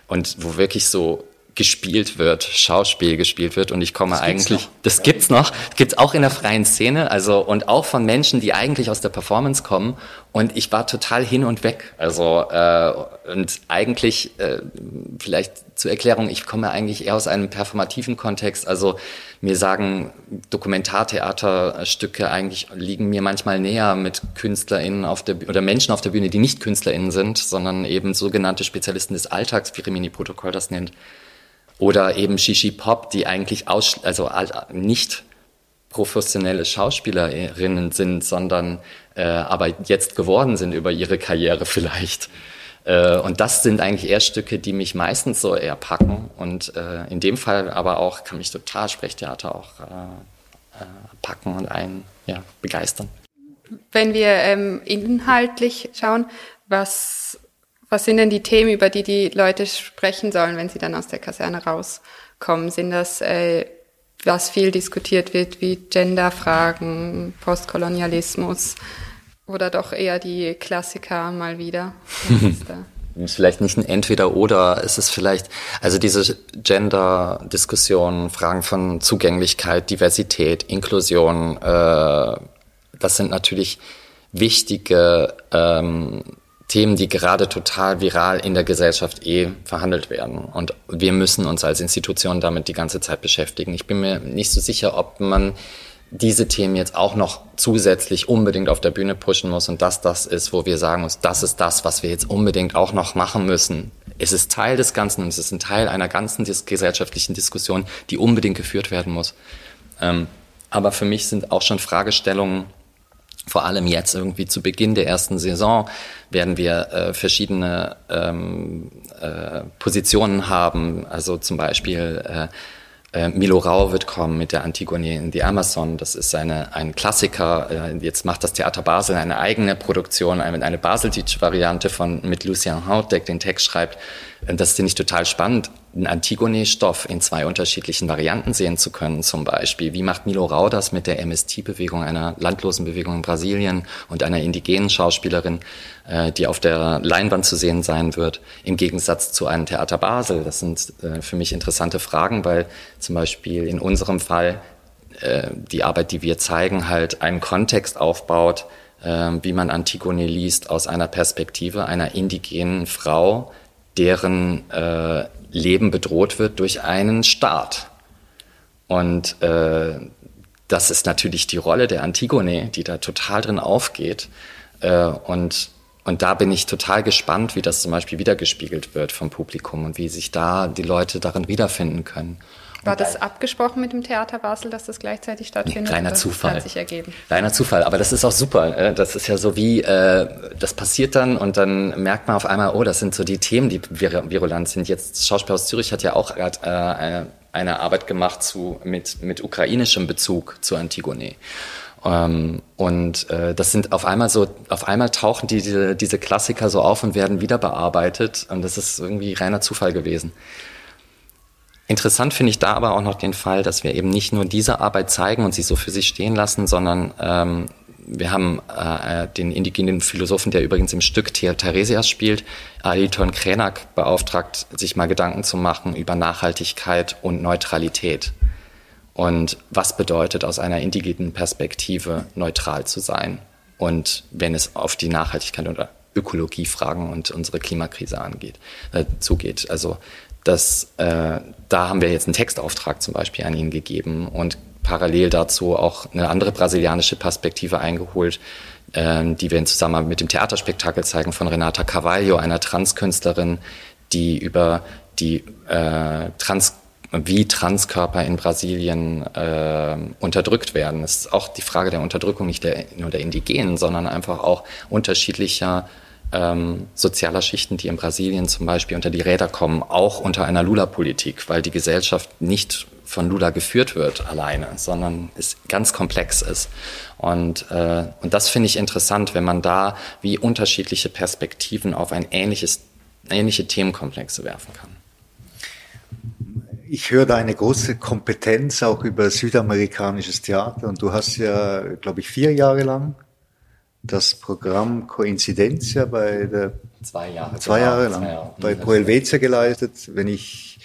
und wo wirklich so gespielt wird, Schauspiel gespielt wird. Und ich komme das eigentlich, gibt's das gibt's noch, gibt's auch in der freien Szene, also und auch von Menschen, die eigentlich aus der Performance kommen. Und ich war total hin und weg, also äh, und eigentlich äh, vielleicht zur Erklärung, ich komme eigentlich eher aus einem performativen Kontext, also mir sagen Dokumentartheaterstücke eigentlich liegen mir manchmal näher mit KünstlerInnen auf der oder Menschen auf der Bühne, die nicht KünstlerInnen sind, sondern eben sogenannte Spezialisten des Alltags, wie Rimini Protokoll das nennt oder eben Shishi Pop, die eigentlich aus, also nicht professionelle Schauspielerinnen sind, sondern äh, aber jetzt geworden sind über ihre Karriere vielleicht. Äh, und das sind eigentlich eher Stücke, die mich meistens so eher packen. Und äh, in dem Fall aber auch kann mich total Sprechtheater auch äh, äh, packen und einen ja, begeistern. Wenn wir ähm, inhaltlich schauen, was was sind denn die Themen, über die die Leute sprechen sollen, wenn sie dann aus der Kaserne rauskommen? Sind das, äh, was viel diskutiert wird, wie Genderfragen, Postkolonialismus oder doch eher die Klassiker mal wieder? ist vielleicht nicht ein Entweder-Oder, es ist vielleicht, also diese Gender-Diskussionen, Fragen von Zugänglichkeit, Diversität, Inklusion, äh, das sind natürlich wichtige ähm, Themen, die gerade total viral in der Gesellschaft eh verhandelt werden. Und wir müssen uns als Institution damit die ganze Zeit beschäftigen. Ich bin mir nicht so sicher, ob man diese Themen jetzt auch noch zusätzlich unbedingt auf der Bühne pushen muss und dass das ist, wo wir sagen muss, das ist das, was wir jetzt unbedingt auch noch machen müssen. Es ist Teil des Ganzen und es ist ein Teil einer ganzen gesellschaftlichen Diskussion, die unbedingt geführt werden muss. Ähm, aber für mich sind auch schon Fragestellungen, vor allem jetzt irgendwie zu Beginn der ersten Saison werden wir äh, verschiedene ähm, äh, Positionen haben, also zum Beispiel äh, äh, Milo Rau wird kommen mit der Antigone in the Amazon. Das ist eine, ein Klassiker. Äh, jetzt macht das Theater Basel eine eigene Produktion, eine, eine Basel-Variante von mit Lucien Haut, der den Text schreibt. Das finde ich total spannend einen Antigone-Stoff in zwei unterschiedlichen Varianten sehen zu können, zum Beispiel. Wie macht Milo Rau das mit der MST-Bewegung, einer landlosen Bewegung in Brasilien und einer indigenen Schauspielerin, äh, die auf der Leinwand zu sehen sein wird, im Gegensatz zu einem Theater Basel? Das sind äh, für mich interessante Fragen, weil zum Beispiel in unserem Fall äh, die Arbeit, die wir zeigen, halt einen Kontext aufbaut, äh, wie man Antigone liest aus einer Perspektive einer indigenen Frau, deren äh, Leben bedroht wird durch einen Staat. Und äh, das ist natürlich die Rolle der Antigone, die da total drin aufgeht. Äh, und, und da bin ich total gespannt, wie das zum Beispiel wiedergespiegelt wird vom Publikum und wie sich da die Leute darin wiederfinden können. War das abgesprochen mit dem Theater Basel, dass das gleichzeitig stattfindet? Kleiner Zufall. Hat sich ergeben. Kleiner Zufall, aber das ist auch super. Äh, das ist ja so wie, äh, das passiert dann und dann merkt man auf einmal, oh, das sind so die Themen, die virulent sind. Jetzt Schauspielhaus Zürich hat ja auch gerade äh, eine Arbeit gemacht zu, mit, mit ukrainischem Bezug zu Antigone. Ähm, und äh, das sind auf einmal so, auf einmal tauchen die, diese, diese Klassiker so auf und werden wieder bearbeitet. Und das ist irgendwie reiner Zufall gewesen. Interessant finde ich da aber auch noch den Fall, dass wir eben nicht nur diese Arbeit zeigen und sie so für sich stehen lassen, sondern ähm, wir haben äh, den indigenen Philosophen, der übrigens im Stück Theresias spielt, Aliton Krenak beauftragt, sich mal Gedanken zu machen über Nachhaltigkeit und Neutralität. Und was bedeutet aus einer indigenen Perspektive neutral zu sein? Und wenn es auf die Nachhaltigkeit oder Ökologiefragen und unsere Klimakrise angeht, äh, zugeht. Also das, äh, da haben wir jetzt einen Textauftrag zum Beispiel an ihn gegeben und parallel dazu auch eine andere brasilianische Perspektive eingeholt, äh, die wir in Zusammenhang mit dem Theaterspektakel zeigen von Renata Carvalho, einer Transkünstlerin, die über die äh, Trans wie Transkörper in Brasilien äh, unterdrückt werden. Es ist auch die Frage der Unterdrückung nicht der, nur der Indigenen, sondern einfach auch unterschiedlicher ähm, sozialer Schichten, die in Brasilien zum Beispiel unter die Räder kommen, auch unter einer Lula-Politik, weil die Gesellschaft nicht von Lula geführt wird alleine, sondern es ganz komplex ist. Und, äh, und das finde ich interessant, wenn man da wie unterschiedliche Perspektiven auf ein ähnliches, ähnliche Themenkomplexe werfen kann. Ich höre da eine große Kompetenz auch über südamerikanisches Theater und du hast ja, glaube ich, vier Jahre lang das Programm Coincidencia bei der zwei Jahre, zwei Jahre lang zwei Jahre. bei Pro Helvetia geleitet. Wenn ich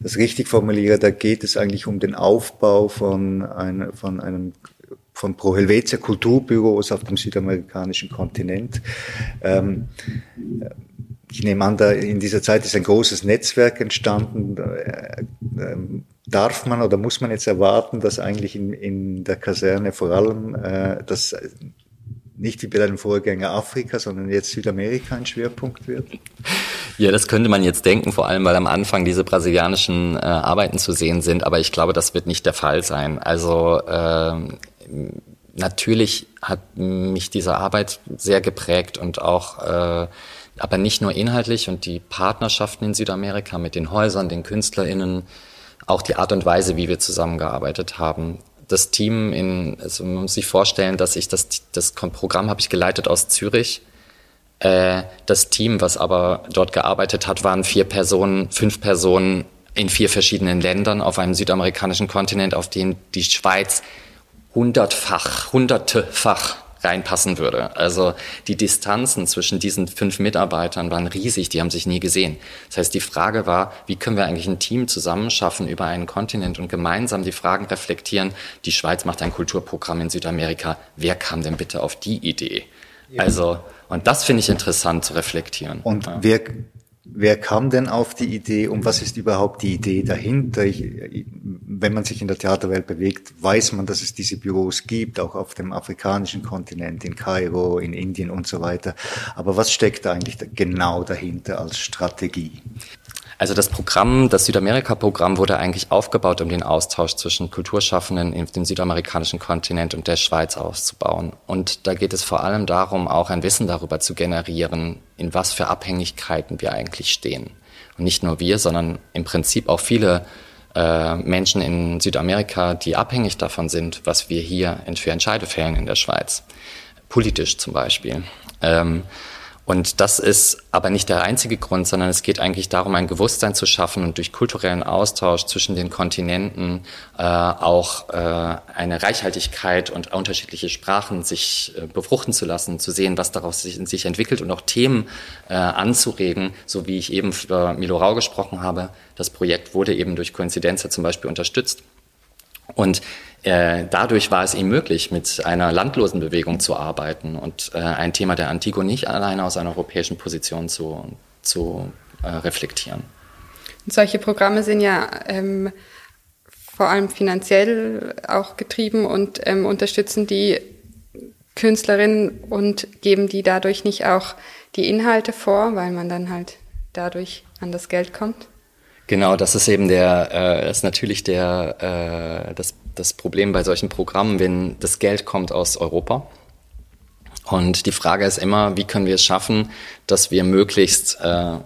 das richtig formuliere, da geht es eigentlich um den Aufbau von, ein, von einem von Pro Helvetia Kulturbüros auf dem südamerikanischen Kontinent. Ähm, ich nehme an, da in dieser Zeit ist ein großes Netzwerk entstanden. Äh, ähm, darf man oder muss man jetzt erwarten, dass eigentlich in, in der Kaserne vor allem äh, das nicht wie bei deinem Vorgänger Afrika, sondern jetzt Südamerika ein Schwerpunkt wird? Ja, das könnte man jetzt denken, vor allem weil am Anfang diese brasilianischen äh, Arbeiten zu sehen sind, aber ich glaube, das wird nicht der Fall sein. Also äh, natürlich hat mich diese Arbeit sehr geprägt und auch äh, aber nicht nur inhaltlich und die Partnerschaften in Südamerika mit den Häusern, den KünstlerInnen, auch die Art und Weise, wie wir zusammengearbeitet haben das Team in, also man muss sich vorstellen, dass ich das, das Programm habe ich geleitet aus Zürich. Äh, das Team, was aber dort gearbeitet hat, waren vier Personen, fünf Personen in vier verschiedenen Ländern auf einem südamerikanischen Kontinent, auf dem die Schweiz hundertfach, hundertefach reinpassen würde. Also die Distanzen zwischen diesen fünf Mitarbeitern waren riesig, die haben sich nie gesehen. Das heißt, die Frage war, wie können wir eigentlich ein Team zusammenschaffen über einen Kontinent und gemeinsam die Fragen reflektieren, die Schweiz macht ein Kulturprogramm in Südamerika, wer kam denn bitte auf die Idee? Ja. Also, und das finde ich interessant zu reflektieren. Und ja. wer Wer kam denn auf die Idee und was ist überhaupt die Idee dahinter? Ich, wenn man sich in der Theaterwelt bewegt, weiß man, dass es diese Büros gibt, auch auf dem afrikanischen Kontinent, in Kairo, in Indien und so weiter. Aber was steckt da eigentlich genau dahinter als Strategie? Also das Programm, das Südamerika-Programm wurde eigentlich aufgebaut, um den Austausch zwischen Kulturschaffenden in dem südamerikanischen Kontinent und der Schweiz auszubauen. Und da geht es vor allem darum, auch ein Wissen darüber zu generieren, in was für Abhängigkeiten wir eigentlich stehen. Und nicht nur wir, sondern im Prinzip auch viele äh, Menschen in Südamerika, die abhängig davon sind, was wir hier für Entscheide fällen in der Schweiz. Politisch zum Beispiel. Ähm, und das ist aber nicht der einzige Grund, sondern es geht eigentlich darum, ein Bewusstsein zu schaffen und durch kulturellen Austausch zwischen den Kontinenten äh, auch äh, eine Reichhaltigkeit und unterschiedliche Sprachen sich äh, befruchten zu lassen, zu sehen, was daraus sich, sich entwickelt und auch Themen äh, anzuregen, so wie ich eben für Milo Rau gesprochen habe. Das Projekt wurde eben durch Koinzidenz zum Beispiel unterstützt. Und äh, dadurch war es ihm möglich, mit einer Landlosenbewegung zu arbeiten und äh, ein Thema der Antigo nicht alleine aus einer europäischen Position zu, zu äh, reflektieren. Und solche Programme sind ja ähm, vor allem finanziell auch getrieben und ähm, unterstützen die Künstlerinnen und geben die dadurch nicht auch die Inhalte vor, weil man dann halt dadurch an das Geld kommt? Genau, das ist eben der, äh, ist natürlich der, äh, das, das Problem bei solchen Programmen, wenn das Geld kommt aus Europa. Und die Frage ist immer, wie können wir es schaffen, dass wir möglichst äh,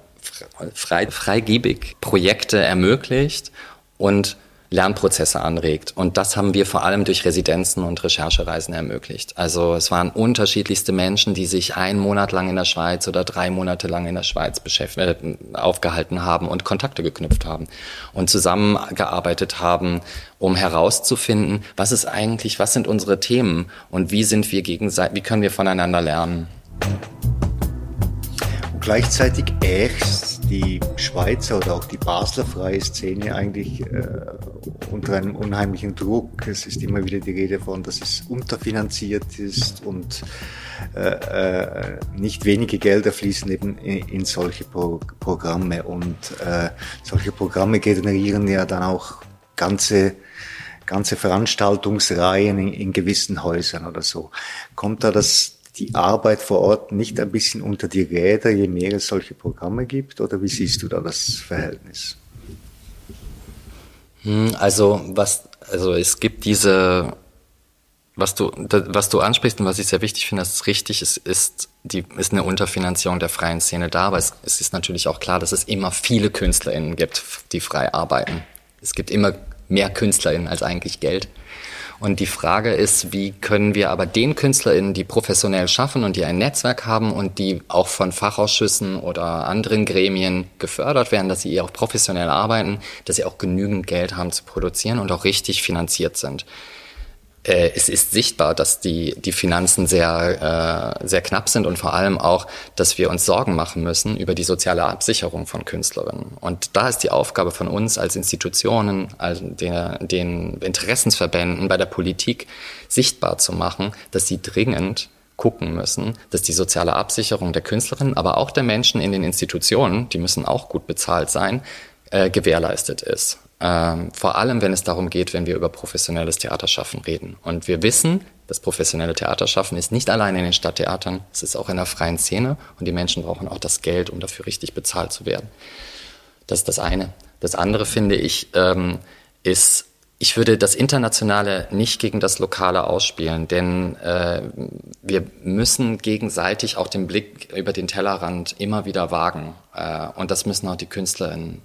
frei, freigebig Projekte ermöglicht und Lernprozesse anregt. Und das haben wir vor allem durch Residenzen und Recherchereisen ermöglicht. Also es waren unterschiedlichste Menschen, die sich einen Monat lang in der Schweiz oder drei Monate lang in der Schweiz äh, aufgehalten haben und Kontakte geknüpft haben und zusammengearbeitet haben, um herauszufinden, was ist eigentlich, was sind unsere Themen und wie sind wir gegenseitig, wie können wir voneinander lernen. Und gleichzeitig erst die Schweizer oder auch die Basler freie Szene eigentlich äh, unter einem unheimlichen Druck. Es ist immer wieder die Rede von, dass es unterfinanziert ist und äh, äh, nicht wenige Gelder fließen eben in, in solche Pro Programme und äh, solche Programme generieren ja dann auch ganze ganze Veranstaltungsreihen in, in gewissen Häusern oder so. Kommt da das die Arbeit vor Ort nicht ein bisschen unter die Räder, je mehr es solche Programme gibt? Oder wie siehst du da das Verhältnis? Hm, also, was, also es gibt diese, was du, was du ansprichst und was ich sehr wichtig finde, das ist richtig, es ist, die, ist eine Unterfinanzierung der freien Szene da, aber es, es ist natürlich auch klar, dass es immer viele KünstlerInnen gibt, die frei arbeiten. Es gibt immer mehr KünstlerInnen als eigentlich Geld. Und die Frage ist, wie können wir aber den KünstlerInnen, die professionell schaffen und die ein Netzwerk haben und die auch von Fachausschüssen oder anderen Gremien gefördert werden, dass sie auch professionell arbeiten, dass sie auch genügend Geld haben zu produzieren und auch richtig finanziert sind äh, es ist sichtbar, dass die, die Finanzen sehr, äh, sehr knapp sind und vor allem auch, dass wir uns Sorgen machen müssen über die soziale Absicherung von Künstlerinnen. Und da ist die Aufgabe von uns als Institutionen, also der, den Interessensverbänden bei der Politik sichtbar zu machen, dass sie dringend gucken müssen, dass die soziale Absicherung der Künstlerinnen, aber auch der Menschen in den Institutionen, die müssen auch gut bezahlt sein, äh, gewährleistet ist. Ähm, vor allem, wenn es darum geht, wenn wir über professionelles Theaterschaffen reden. Und wir wissen, das professionelle Theaterschaffen ist nicht allein in den Stadttheatern, es ist auch in der freien Szene und die Menschen brauchen auch das Geld, um dafür richtig bezahlt zu werden. Das ist das eine. Das andere finde ich, ähm, ist, ich würde das Internationale nicht gegen das Lokale ausspielen, denn äh, wir müssen gegenseitig auch den Blick über den Tellerrand immer wieder wagen. Äh, und das müssen auch die KünstlerInnen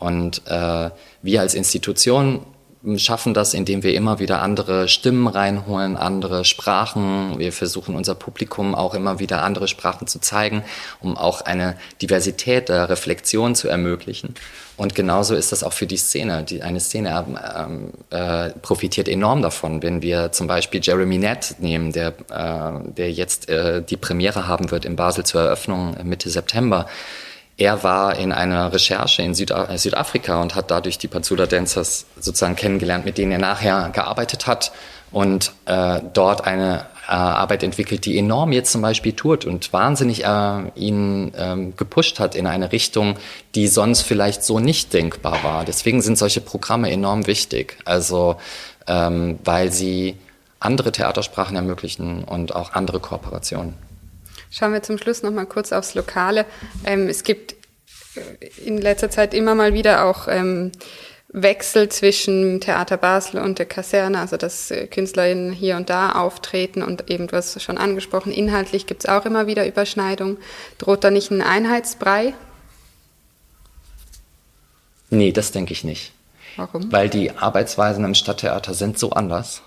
und äh, wir als Institution schaffen das, indem wir immer wieder andere Stimmen reinholen, andere Sprachen. Wir versuchen unser Publikum auch immer wieder andere Sprachen zu zeigen, um auch eine Diversität der Reflexion zu ermöglichen. Und genauso ist das auch für die Szene. Die, eine Szene ähm, äh, profitiert enorm davon, wenn wir zum Beispiel Jeremy Nett nehmen, der, äh, der jetzt äh, die Premiere haben wird in Basel zur Eröffnung Mitte September er war in einer Recherche in Süda äh, Südafrika und hat dadurch die Panzula Dancers sozusagen kennengelernt, mit denen er nachher gearbeitet hat und äh, dort eine äh, Arbeit entwickelt, die enorm jetzt zum Beispiel tut und wahnsinnig äh, ihn ähm, gepusht hat in eine Richtung, die sonst vielleicht so nicht denkbar war. Deswegen sind solche Programme enorm wichtig. Also ähm, weil sie andere Theatersprachen ermöglichen und auch andere Kooperationen. Schauen wir zum Schluss noch mal kurz aufs Lokale. Ähm, es gibt äh, in letzter Zeit immer mal wieder auch ähm, Wechsel zwischen Theater Basel und der Kaserne, also dass äh, KünstlerInnen hier und da auftreten und eben, du hast schon angesprochen, inhaltlich gibt es auch immer wieder Überschneidungen. Droht da nicht ein Einheitsbrei? Nee, das denke ich nicht. Warum? Weil die Arbeitsweisen im Stadttheater sind so anders.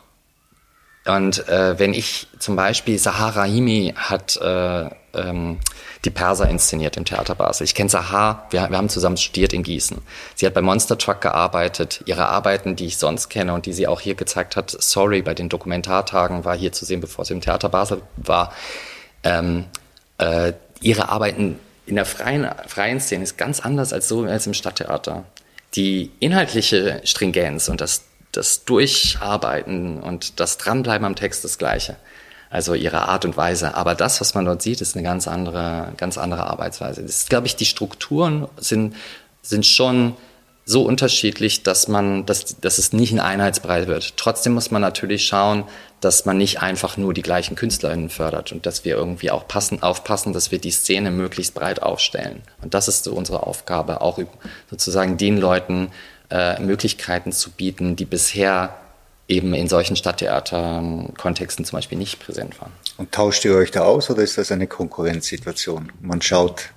Und äh, wenn ich zum Beispiel Sahara Himi hat äh, ähm, die Perser inszeniert im Theater Basel. Ich kenne Sahar, wir, wir haben zusammen studiert in Gießen. Sie hat bei Monster Truck gearbeitet. Ihre Arbeiten, die ich sonst kenne und die sie auch hier gezeigt hat, Sorry, bei den Dokumentartagen war hier zu sehen, bevor sie im Theater Basel war. Ähm, äh, ihre Arbeiten in der freien, freien Szene ist ganz anders als so als im Stadttheater. Die inhaltliche Stringenz und das das Durcharbeiten und das Dranbleiben am Text das Gleiche. Also ihre Art und Weise. Aber das, was man dort sieht, ist eine ganz andere, ganz andere Arbeitsweise. Das ist, glaube ich, die Strukturen sind, sind schon so unterschiedlich, dass man, dass, dass es nicht ein Einheitsbrei wird. Trotzdem muss man natürlich schauen, dass man nicht einfach nur die gleichen KünstlerInnen fördert und dass wir irgendwie auch passen, aufpassen, dass wir die Szene möglichst breit aufstellen. Und das ist so unsere Aufgabe, auch sozusagen den Leuten äh, Möglichkeiten zu bieten, die bisher eben in solchen Stadttheaterkontexten zum Beispiel nicht präsent waren. Und tauscht ihr euch da aus oder ist das eine Konkurrenzsituation? Man schaut,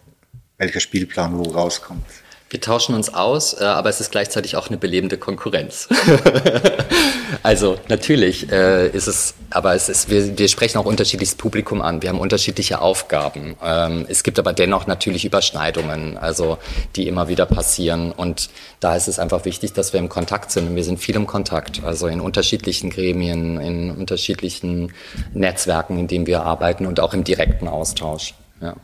welcher Spielplan wo rauskommt. Wir tauschen uns aus, äh, aber es ist gleichzeitig auch eine belebende Konkurrenz. also natürlich äh, ist es, aber es ist, wir, wir sprechen auch unterschiedliches Publikum an. Wir haben unterschiedliche Aufgaben. Ähm, es gibt aber dennoch natürlich Überschneidungen, also die immer wieder passieren. Und da ist es einfach wichtig, dass wir im Kontakt sind. Und wir sind viel im Kontakt, also in unterschiedlichen Gremien, in unterschiedlichen Netzwerken, in denen wir arbeiten und auch im direkten Austausch. Ja.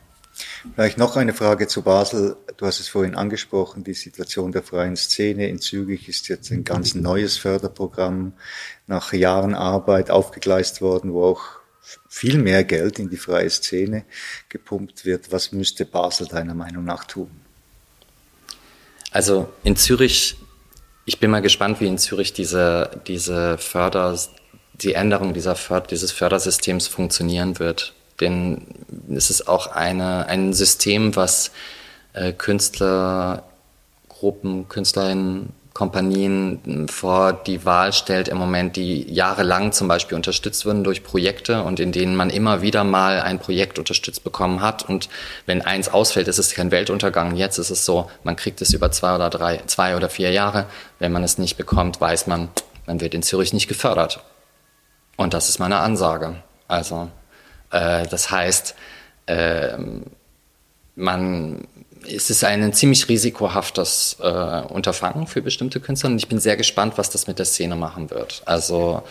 Vielleicht noch eine Frage zu Basel. Du hast es vorhin angesprochen, die Situation der freien Szene in Zürich ist jetzt ein ganz neues Förderprogramm nach Jahren Arbeit aufgegleist worden, wo auch viel mehr Geld in die freie Szene gepumpt wird. Was müsste Basel deiner Meinung nach tun? Also in Zürich, ich bin mal gespannt, wie in Zürich diese, diese Förder, die Änderung dieser dieses Fördersystems funktionieren wird. Denn es ist auch eine, ein System, was äh, Künstlergruppen, Künstlerinnen, Kompanien vor die Wahl stellt im Moment, die jahrelang zum Beispiel unterstützt wurden durch Projekte und in denen man immer wieder mal ein Projekt unterstützt bekommen hat. Und wenn eins ausfällt, ist es kein Weltuntergang. Jetzt ist es so, man kriegt es über zwei oder drei, zwei oder vier Jahre. Wenn man es nicht bekommt, weiß man, man wird in Zürich nicht gefördert. Und das ist meine Ansage. Also äh, das heißt, äh, man, es ist ein ziemlich risikohaftes äh, Unterfangen für bestimmte Künstler und ich bin sehr gespannt, was das mit der Szene machen wird. Also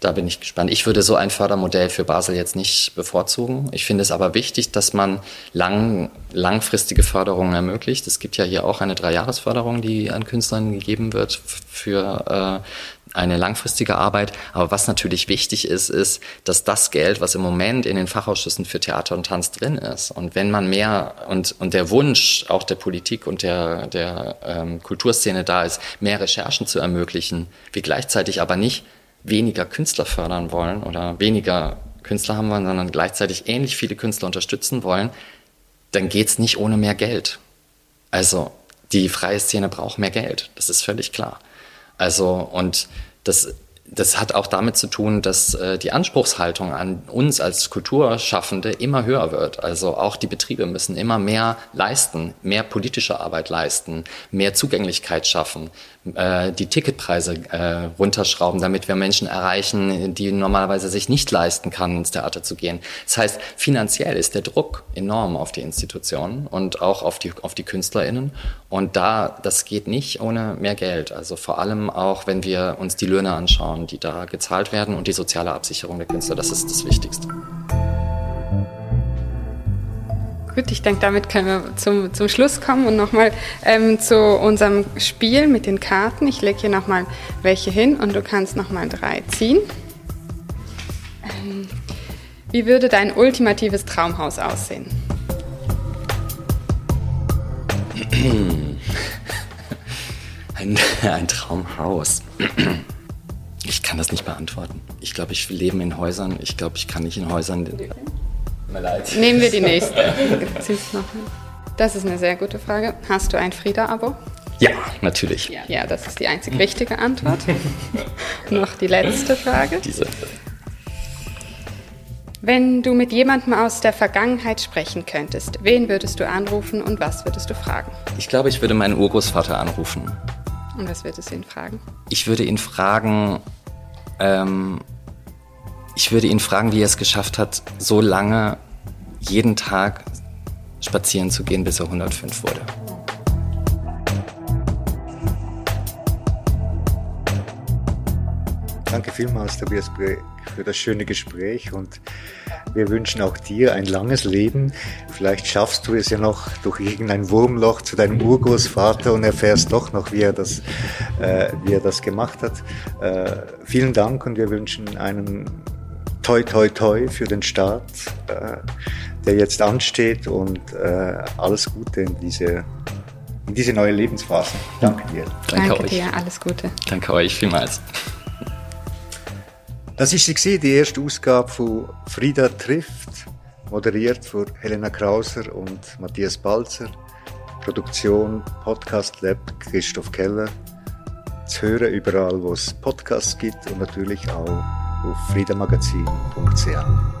da bin ich gespannt. Ich würde so ein Fördermodell für Basel jetzt nicht bevorzugen. Ich finde es aber wichtig, dass man lang, langfristige Förderungen ermöglicht. Es gibt ja hier auch eine Dreijahresförderung, die an Künstlern gegeben wird für äh, eine langfristige Arbeit. Aber was natürlich wichtig ist, ist, dass das Geld, was im Moment in den Fachausschüssen für Theater und Tanz drin ist, und wenn man mehr und, und der Wunsch auch der Politik und der, der ähm, Kulturszene da ist, mehr Recherchen zu ermöglichen, wir gleichzeitig aber nicht weniger Künstler fördern wollen oder weniger Künstler haben wollen, sondern gleichzeitig ähnlich viele Künstler unterstützen wollen, dann geht's nicht ohne mehr Geld. Also die freie Szene braucht mehr Geld, das ist völlig klar. Also, und das, das hat auch damit zu tun, dass äh, die Anspruchshaltung an uns als Kulturschaffende immer höher wird. Also auch die Betriebe müssen immer mehr leisten, mehr politische Arbeit leisten, mehr Zugänglichkeit schaffen, äh, die Ticketpreise äh, runterschrauben, damit wir Menschen erreichen, die normalerweise sich nicht leisten kann, ins Theater zu gehen. Das heißt, finanziell ist der Druck enorm auf die Institutionen und auch auf die, auf die KünstlerInnen. Und da, das geht nicht ohne mehr Geld. Also vor allem auch, wenn wir uns die Löhne anschauen, die da gezahlt werden und die soziale Absicherung der Künstler, das ist das Wichtigste. Gut, ich denke, damit können wir zum, zum Schluss kommen und nochmal ähm, zu unserem Spiel mit den Karten. Ich lege hier nochmal welche hin und du kannst nochmal drei ziehen. Ähm, wie würde dein ultimatives Traumhaus aussehen? Ein, ein Traumhaus. Ich kann das nicht beantworten. Ich glaube, ich lebe in Häusern. Ich glaube, ich kann nicht in Häusern. Mir leid. Nehmen wir die nächste. Das ist eine sehr gute Frage. Hast du ein Frieda-Abo? Ja, natürlich. Ja, ja, das ist die einzig richtige Antwort. Noch die letzte Frage. Diese. Wenn du mit jemandem aus der Vergangenheit sprechen könntest, wen würdest du anrufen und was würdest du fragen? Ich glaube, ich würde meinen Urgroßvater anrufen. Und was würdest du ihn fragen? Ich würde ihn fragen, ähm, ich würde ihn fragen, wie er es geschafft hat, so lange jeden Tag spazieren zu gehen, bis er 105 wurde. Danke vielmals, Tobias, für das schöne Gespräch und wir wünschen auch dir ein langes Leben. Vielleicht schaffst du es ja noch durch irgendein Wurmloch zu deinem Urgroßvater und erfährst doch noch, wie er das, äh, wie er das gemacht hat. Äh, vielen Dank und wir wünschen einen toi toi toi für den Start, äh, der jetzt ansteht und äh, alles Gute in diese, in diese neue Lebensphase. Danke dir. Danke, Danke euch. dir, alles Gute. Danke euch vielmals. Das sie, die erste Ausgabe von Frieda trifft, moderiert von Helena Krauser und Matthias Balzer. Produktion Podcast Lab Christoph Keller. Zu hören überall, wo es Podcasts gibt und natürlich auch auf friedamagazin.ch.